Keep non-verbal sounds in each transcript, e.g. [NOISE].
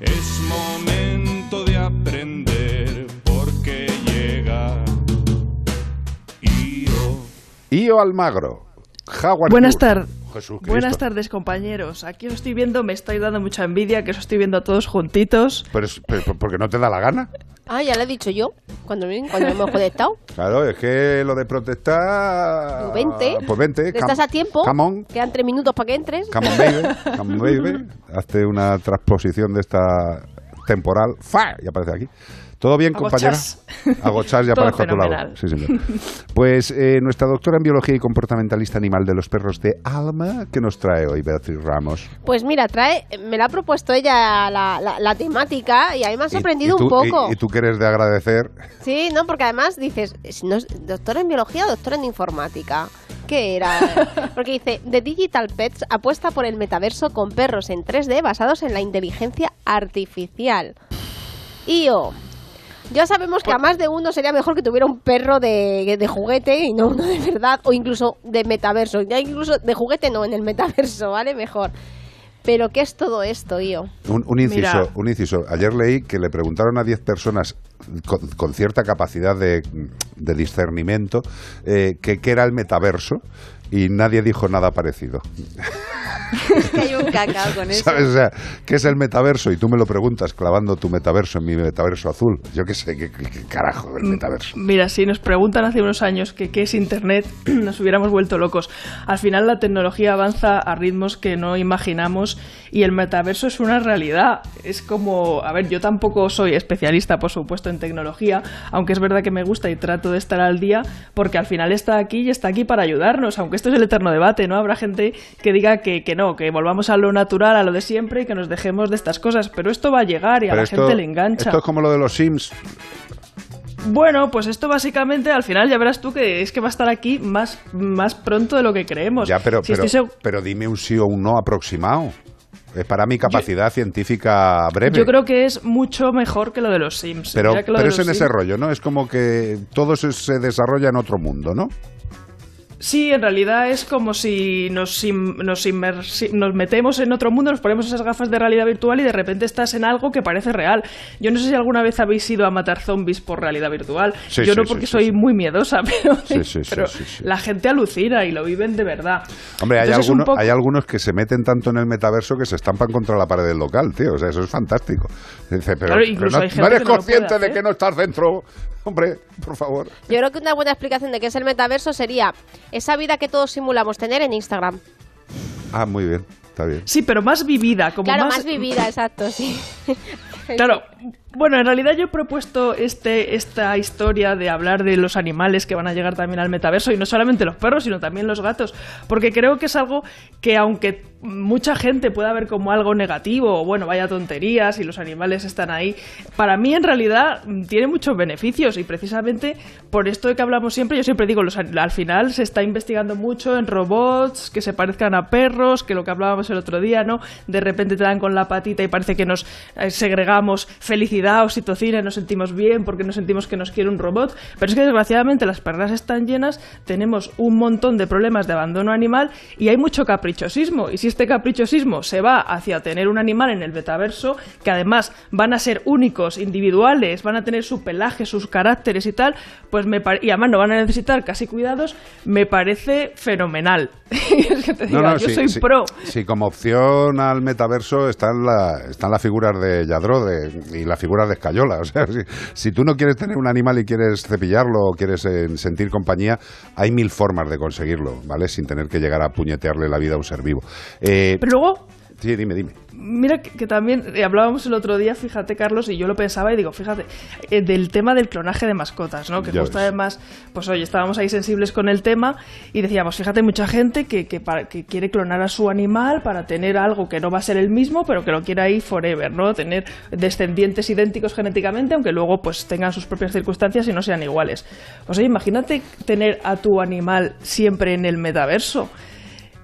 Es momento de aprender porque llega Io. Io Almagro. Howard Buenas tardes. Buenas tardes, compañeros. Aquí os estoy viendo, me estáis dando mucha envidia, que os estoy viendo a todos juntitos. Pero, es- pero- porque no te da la gana. Ah, ya lo he dicho yo, cuando, cuando hemos [LAUGHS] conectado. Claro, es que lo de protestar. Pues vente. Pues vente. Estás a tiempo. Quedan tres minutos para que entres. Come on, baby. Come on, baby. [LAUGHS] Hazte una transposición de esta temporal. ¡Fa! Y aparece aquí. ¿Todo bien, compañera? Agochás, ya [LAUGHS] aparezco a tu lado. fenomenal. Sí, señor. Pues eh, nuestra doctora en biología y comportamentalista animal de los perros de Alma, ¿qué nos trae hoy Beatriz Ramos? Pues mira, trae, me la ha propuesto ella la, la- la temática y a mí me ha sorprendido y tú- un poco. Y, y tú que eres de agradecer. Sí, no, porque además dices, no doctora en biología o doctora en informática. ¿Qué era? [LAUGHS] Porque dice, The Digital Pets apuesta por el metaverso con perros en 3D basados en la inteligencia artificial. IO. Ya sabemos que a más de uno sería mejor que tuviera un perro de, de juguete y no uno de verdad, o incluso de metaverso. Ya incluso de juguete no, en el metaverso, ¿vale? Mejor. Pero ¿qué es todo esto, IO? Un, un inciso, Mira. un inciso. Ayer leí que le preguntaron a 10 personas con, con cierta capacidad de, de discernimiento eh, que qué era el metaverso y nadie dijo nada parecido. [LAUGHS] Es [LAUGHS] que hay un cacao con eso. ¿Sabes? O sea, ¿qué es el metaverso? Y tú me lo preguntas clavando tu metaverso en mi metaverso azul. Yo qué sé, qué, qué- qué carajo el metaverso. Mira, si nos preguntan hace unos años que qué es Internet, [CLEARS THROAT] nos hubiéramos vuelto locos. Al final la tecnología avanza a ritmos que no imaginamos y el metaverso es una realidad. Es como, a ver, yo tampoco soy especialista, por supuesto, en tecnología, aunque es verdad que me gusta y trato de estar al día, porque al final está aquí y está aquí para ayudarnos, aunque esto es el eterno debate, ¿no? Habrá gente que diga que, que no, que volvamos a lo natural, a lo de siempre y que nos dejemos de estas cosas, pero esto va a llegar y a la esto, gente le engancha. esto es como lo de los Sims. Bueno, pues esto básicamente al final ya verás tú que es que va a estar aquí más, más pronto de lo que creemos. Ya, pero, Si pero, estoy pero dime un sí o un no aproximado. Es para mi capacidad científica breve. yo creo que es mucho mejor que lo de los Sims. Pero, pero es en ese rollo, ¿no? Es como que todo se, se desarrolla en otro mundo, ¿no? Sí, en realidad es como si nos, nos, nos metemos en otro mundo, nos ponemos esas gafas de realidad virtual y de repente estás en algo que parece real. Yo no sé si alguna vez habéis ido a matar zombies por realidad virtual. Sí, Yo sí, no porque sí, soy sí. muy miedosa, [LAUGHS] pero, Sí, sí, sí, pero sí, sí. la gente alucina y lo viven de verdad. Hombre, hay, Entonces algunos, poco- hay algunos que se meten tanto en el metaverso que se estampan contra la pared del local, tío. O sea, eso es fantástico. Dice, pero, Claro, pero incluso no, hay gente no eres que no lo consciente puede de que no estás dentro. Hombre, por favor. Yo creo que una buena explicación de qué es el metaverso sería esa vida que todos simulamos tener en Instagram. Ah, muy bien, está bien. Sí, pero más vivida, como claro, más, más vivida, exacto, sí. Claro, bueno, en realidad yo he propuesto este, esta historia de hablar de los animales que van a llegar también al metaverso y no solamente los perros, sino también los gatos, porque creo que es algo que aunque mucha gente pueda ver como algo negativo o bueno, vaya tonterías y los animales están ahí, para mí en realidad tiene muchos beneficios y precisamente por esto de que hablamos siempre, yo siempre digo, los, al final se está investigando mucho en robots que se parezcan a perros, que lo que hablábamos el otro día, ¿no? De repente te dan con la patita y parece que nos eh, segregamos felicidad, oxitocina y nos sentimos bien porque nos sentimos que nos quiere un robot. Pero es que desgraciadamente las perras están llenas, tenemos un montón de problemas de abandono animal y hay mucho caprichosismo. Y si este caprichosismo se va hacia tener un animal en el metaverso, que además van a ser únicos, individuales, van a tener su pelaje, sus caracteres y tal, pues me y además no van a necesitar casi cuidados, me parece fenomenal. [LAUGHS] es que te diga, yo sí, soy sí, pro. Sí, como opción al metaverso están, la, están las figuras de Yadro de, y las figuras de Escayola. [LAUGHS] O sea, si, si tú no quieres tener un animal y quieres cepillarlo o quieres eh, sentir compañía, hay mil formas de conseguirlo, ¿vale? Sin tener que llegar a puñetearle la vida a un ser vivo. Eh, Pero luego sí, dime, dime. Mira que, que también eh, hablábamos el otro día, fíjate Carlos, y yo lo pensaba y digo, fíjate, eh, del tema del clonaje de mascotas, ¿no? Que Ya justo ves. además, pues oye, estábamos ahí sensibles con el tema y decíamos, fíjate, mucha gente que, que, para- que quiere clonar a su animal para tener algo que no va a ser el mismo, pero que lo quiere ahí forever, ¿no? Tener descendientes idénticos genéticamente, aunque luego pues tengan sus propias circunstancias y no sean iguales. Pues oye, imagínate tener a tu animal siempre en el metaverso.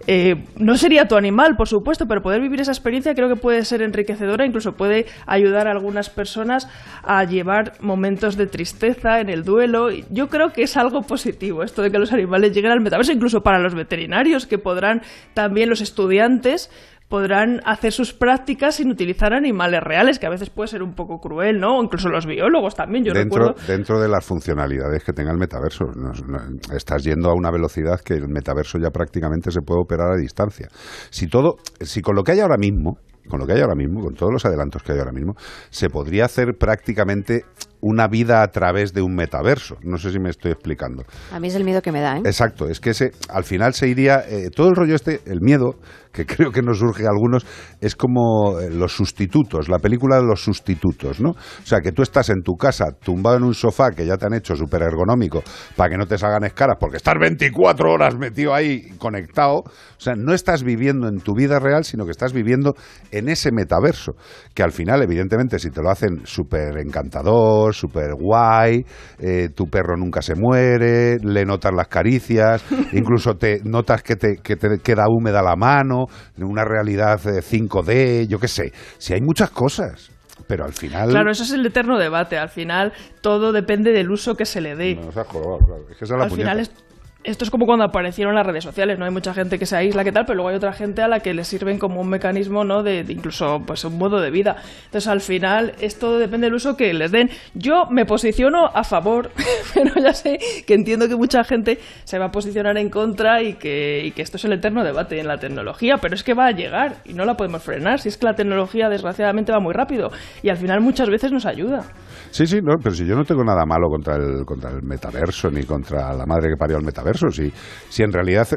Eh, no sería tu animal, por supuesto, pero poder vivir esa experiencia creo que puede ser enriquecedora, incluso puede ayudar a algunas personas a llevar momentos de tristeza en el duelo. Yo creo que es algo positivo esto de que los animales lleguen al metaverso, incluso para los veterinarios, que podrán también los estudiantes podrán hacer sus prácticas sin utilizar animales reales, que a veces puede ser un poco cruel, ¿no? O incluso los biólogos también, yo dentro, recuerdo. dentro de las funcionalidades que tenga el metaverso. No- no- estás yendo a una velocidad que el metaverso ya prácticamente se puede operar a distancia. Si todo, si con lo que hay ahora mismo, con lo que hay ahora mismo, con todos los adelantos que hay ahora mismo, se podría hacer prácticamente una vida a través de un metaverso. No sé si me estoy explicando. A mí es el miedo que me da, ¿eh? Exacto, es que ese, al final se iría, eh, todo el rollo este, el miedo, que [LAUGHS] creo que nos surge a algunos, es como eh, los sustitutos, la película de los sustitutos, ¿no? O sea, que tú estás en tu casa, tumbado en un sofá que ya te han hecho súper ergonómico, para que no te salgan escaras, porque estás 24 horas metido ahí conectado, o sea, no estás viviendo en tu vida real, sino que estás viviendo en ese metaverso, que al final, evidentemente, si te lo hacen súper encantador, súper guay, eh, tu perro nunca se muere, le notas las caricias, [LAUGHS] incluso te notas que te, que te queda húmeda la mano, una realidad eh, 5D, yo qué sé. Si hay muchas cosas, pero al final... Claro, eso es el eterno debate. Al final, todo depende del uso que se le dé. Jorobado, claro. Es que esa es la Al final, es- esto es como cuando aparecieron las redes sociales, ¿no? Hay mucha gente que se aísla, que tal, pero luego hay otra gente a la que le sirven como un mecanismo, ¿no? De, de incluso, pues, un modo de vida. Entonces, al final, esto depende del uso que les den. Yo me posiciono a favor, [LAUGHS] pero ya sé que entiendo que mucha gente se va a posicionar en contra y que, que esto es el eterno debate en la tecnología, pero es que va a llegar y no la podemos frenar. Si es que la tecnología, desgraciadamente, va muy rápido y al final muchas veces nos ayuda. Sí, sí, no, pero si yo no tengo nada malo contra el, contra el metaverso ni contra la madre que parió el metaverso, si, si en realidad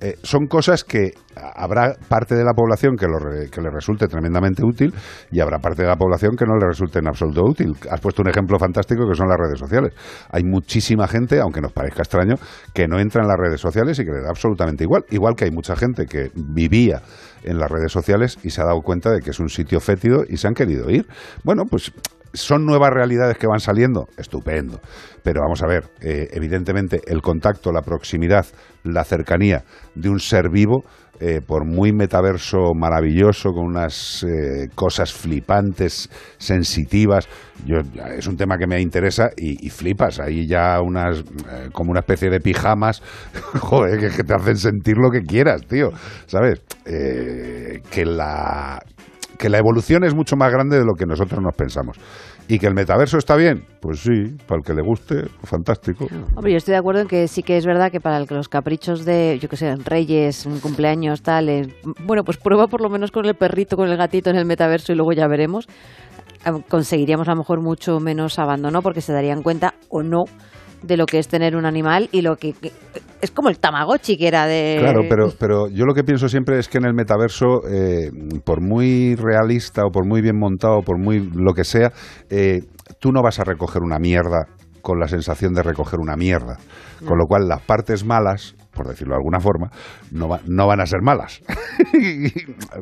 eh, son cosas que habrá parte de la población que, lo re- que le resulte tremendamente útil y habrá parte de la población que no le resulte en absoluto útil. Has puesto un ejemplo fantástico que son las redes sociales. Hay muchísima gente, aunque nos parezca extraño, que no entra en las redes sociales y que le da absolutamente igual. Igual que hay mucha gente que vivía en las redes sociales y se ha dado cuenta de que es un sitio fétido y se han querido ir. Bueno, pues son nuevas realidades que van saliendo, estupendo. Pero vamos a ver, eh, evidentemente el contacto, la proximidad, la cercanía de un ser vivo, eh, por muy metaverso maravilloso, con unas eh, cosas flipantes, sensitivas, yo, es un tema que me interesa y, flipas. Ahí ya unas, como una especie de pijamas, [LAUGHS] joder, que, que te hacen sentir lo que quieras, tío. ¿Sabes? Que la que la evolución es mucho más grande de lo que nosotros nos pensamos. ¿Y que el metaverso está bien? Pues sí, para el que le guste, fantástico. Hombre, yo estoy de acuerdo en que sí que es verdad que para los caprichos de, yo que sé, reyes, cumpleaños, tal, eh, bueno, pues prueba por lo menos con el perrito, con el gatito en el metaverso y luego ya veremos. Conseguiríamos a lo mejor mucho menos abandono porque se darían cuenta o no de lo que es tener un animal y lo que, es como el Tamagotchi que era de Claro, pero, pero yo lo que pienso siempre es que en el metaverso, eh, por muy realista o por muy bien montado, por muy lo que sea, eh, tú no vas a recoger una mierda con la sensación de recoger una mierda. Con lo cual las partes malas, por decirlo de alguna forma, no, va- no van a ser malas. [LAUGHS]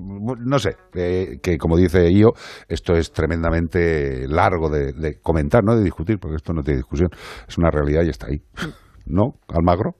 no sé, eh, que como dice Io, esto es tremendamente largo de, de comentar, no de discutir, porque esto no tiene discusión. Es una realidad y está ahí. ¿No, Almagro?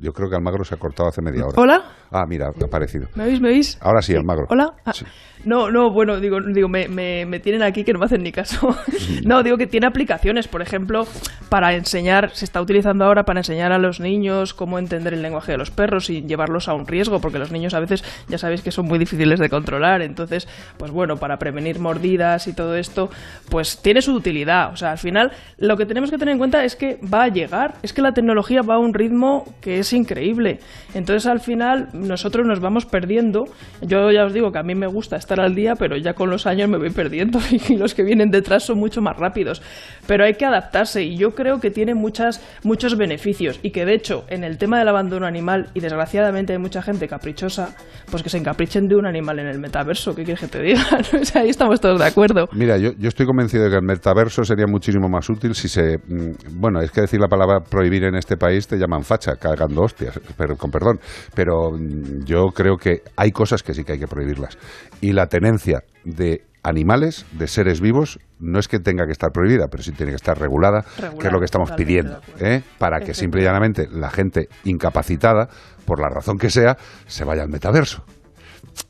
Yo creo que Almagro se ha cortado hace media hora. ¿Hola? Ah, mira, ha aparecido. ¿Me oís? ¿Me oís? Ahora sí, Almagro. ¿Hola? Ah, Sí. No, no, bueno, digo, digo me, me, me tienen aquí que no me hacen ni caso. [LAUGHS] no, digo que tiene aplicaciones, por ejemplo, para enseñar, se está utilizando ahora para enseñar a los niños cómo entender el lenguaje de los perros y llevarlos a un riesgo, porque los niños a veces ya sabéis que son muy difíciles de controlar, entonces, pues bueno, para prevenir mordidas y todo esto, pues tiene su utilidad. O sea, al final, lo que tenemos que tener en cuenta es que va a llegar, es que la tecnología va a un ritmo que es increíble. Entonces, al final, nosotros nos vamos perdiendo. Yo ya os digo que a mí me gusta estar al día, pero ya con los años me voy perdiendo [LAUGHS] y los que vienen detrás son mucho más rápidos. Pero hay que adaptarse y yo creo que tiene muchas, muchos beneficios y que de hecho en el tema del abandono animal y desgraciadamente hay mucha gente caprichosa, pues que se encaprichen de un animal en el metaverso. ¿Qué quieres que te diga? [LAUGHS] O sea, ahí estamos todos de acuerdo. Mira, yo, yo estoy convencido de que el metaverso sería muchísimo más útil si se... mm, Bueno, es que decir la palabra prohibir en este país te llaman facha, hostias, pero, con perdón. Pero mm, yo creo que hay cosas que sí que hay que prohibirlas. Y la tenencia de animales, de seres vivos, no es que tenga que estar prohibida, pero sí tiene que estar regulada, que es lo Regulada, que estamos pidiendo. ¿eh? para que simple y llanamente la gente incapacitada, por la razón que sea, se vaya al metaverso.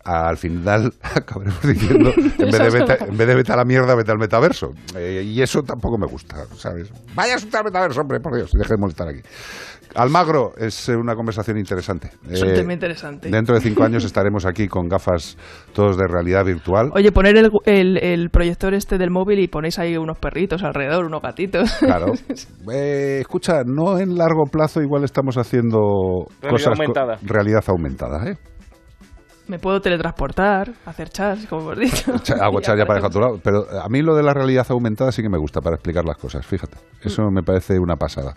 Al final [LAUGHS] acabaremos diciendo, [LAUGHS] en vez, de vete, en vez de vete a la mierda, vete al metaverso. Eh, y eso tampoco me gusta, ¿sabes? Vaya a al metaverso, hombre, por Dios, deje de molestar aquí. Almagro, es una conversación interesante. Es un Eh, tema interesante. Dentro de cinco [LAUGHS] años estaremos aquí con gafas todos de realidad virtual. Oye, poner el, el, el proyector este del móvil y ponéis ahí unos perritos alrededor, unos gatitos. Claro. Eh, escucha, no en largo plazo igual estamos haciendo Realidad cosas co- aumentada. realidad aumentada, ¿eh? Me puedo teletransportar, hacer chats, como hemos dicho. [LAUGHS] Hago chat ya para a tu lado, pero a mí lo de la realidad aumentada sí que me gusta para explicar las cosas, fíjate. Eso me parece una pasada.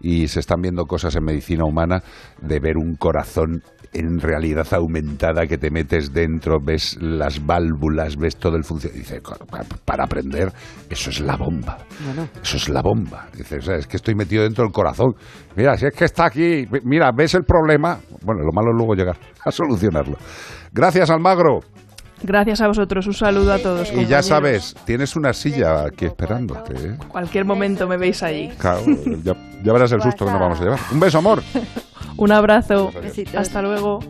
Y se están viendo cosas en medicina humana de ver un corazón en realidad aumentada que te metes dentro, ves las válvulas, ves todo el funcionamiento. Dice, "Co- pa- para aprender, eso es la bomba. Bueno. Eso es la bomba. Dice, o sea, es que estoy metido dentro del corazón. Mira, si es que está aquí, mira, ves el problema. Bueno, lo malo es luego llegar [LAUGHS] a solucionarlo. Gracias, Almagro. Gracias a vosotros, un saludo a todos. Y ya sabes, tienes una silla aquí esperándote. ¿eh? Cualquier momento me veis ahí. Claro, ya, ya verás el susto que nos vamos a llevar. Un beso, amor. [LAUGHS] Un abrazo. Besitos. Hasta luego.